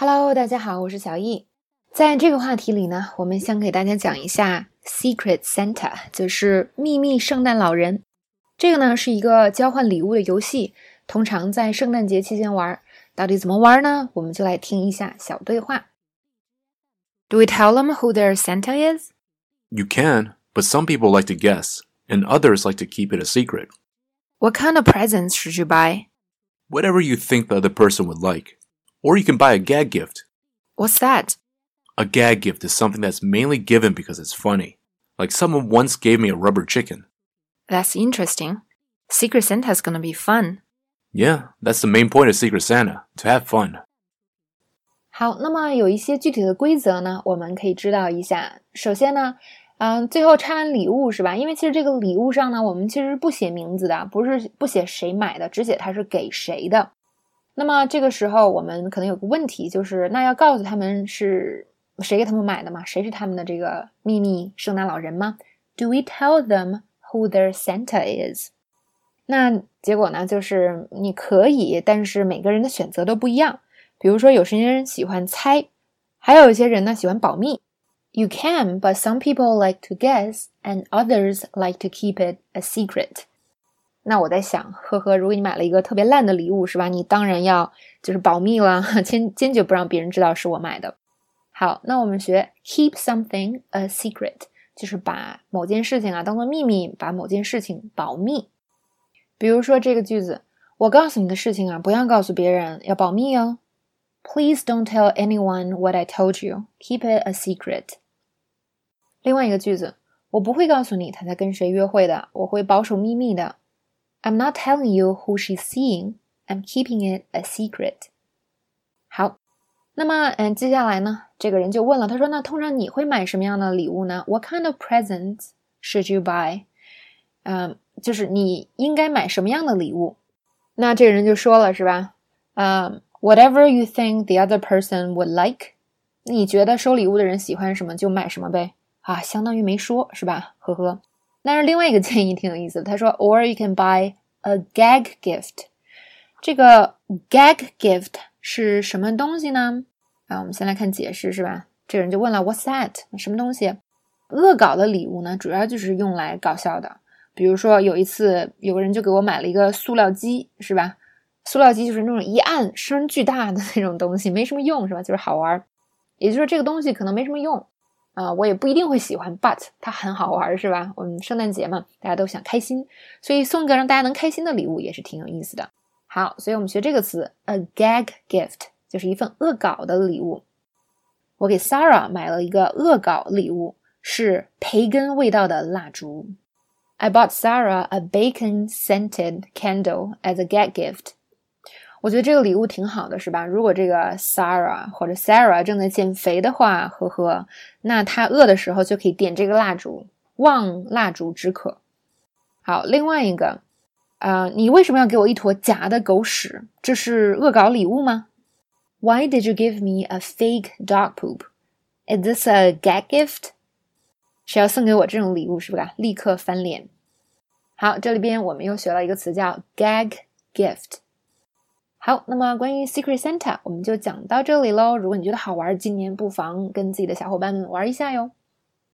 Hello，大家好，我是小易。在这个话题里呢，我们想给大家讲一下 Secret Santa，就是秘密圣诞老人。这个呢是一个交换礼物的游戏，通常在圣诞节期间玩。到底怎么玩呢？我们就来听一下小对话。Do we tell them who their Santa is? You can, but some people like to guess, and others like to keep it a secret. What kind of presents should you buy? Whatever you think the other person would like. Or you can buy a gag gift. What's that? A gag gift is something that's mainly given because it's funny. Like someone once gave me a rubber chicken. That's interesting. Secret Santa's gonna be fun. Yeah, that's the main point of Secret Santa, to have fun. 好，那么有一些具体的规则呢，我们可以知道一下。首先呢，嗯，最后拆完礼物是吧？因为其实这个礼物上呢，我们其实不写名字的，不是不写谁买的，只写它是给谁的。 那么这个时候，我们可能有个问题，就是那要告诉他们是谁给他们买的吗？谁是他们的这个秘密圣诞老人吗？Do we tell them who their Santa is？那结果呢，就是你可以，但是每个人的选择都不一样。比如说，有些人喜欢猜，还有一些人呢喜欢保密。You can, but some people like to guess, and others like to keep it a secret. 那我在想，呵呵，如果你买了一个特别烂的礼物，是吧？你当然要就是保密了，坚坚决不让别人知道是我买的。好，那我们学 keep something a secret，就是把某件事情啊当做秘密，把某件事情保密。比如说这个句子，我告诉你的事情啊，不要告诉别人，要保密哦。Please don't tell anyone what I told you. Keep it a secret. 另外一个句子，我不会告诉你他在跟谁约会的，我会保守秘密的。I'm not telling you who she's seeing. I'm keeping it a secret. 好，那么嗯，接下来呢，这个人就问了，他说：“那通常你会买什么样的礼物呢？What kind of presents should you buy？” 嗯，就是你应该买什么样的礼物？那这个人就说了，是吧？嗯。Whatever you think the other person would like，你觉得收礼物的人喜欢什么就买什么呗啊，相当于没说是吧？呵呵。但是另外一个建议挺有意思的，他说，or you can buy a gag gift。这个 gag gift 是什么东西呢？啊，我们先来看解释是吧？这个人就问了，What's that？什么东西？恶搞的礼物呢，主要就是用来搞笑的。比如说有一次，有个人就给我买了一个塑料鸡，是吧？塑料机就是那种一按声巨大的那种东西，没什么用是吧？就是好玩，也就是说这个东西可能没什么用啊，我也不一定会喜欢，but 它很好玩是吧？我们圣诞节嘛，大家都想开心，所以送个让大家能开心的礼物也是挺有意思的。好，所以我们学这个词，a gag gift 就是一份恶搞的礼物。我给 Sarah 买了一个恶搞礼物，是培根味道的蜡烛。I bought Sarah a bacon-scented candle as a gag gift. 我觉得这个礼物挺好的，是吧？如果这个 Sarah 或者 Sarah 正在减肥的话，呵呵，那她饿的时候就可以点这个蜡烛，望蜡烛止渴。好，另外一个，啊，你为什么要给我一坨假的狗屎？这是恶搞礼物吗？Why did you give me a fake dog poop? Is this a gag gift? 谁要送给我这种礼物，是不是？立刻翻脸。好，这里边我们又学了一个词叫 gag gift。好，那么关于 Secret Santa，我们就讲到这里喽。如果你觉得好玩，今年不妨跟自己的小伙伴们玩一下哟。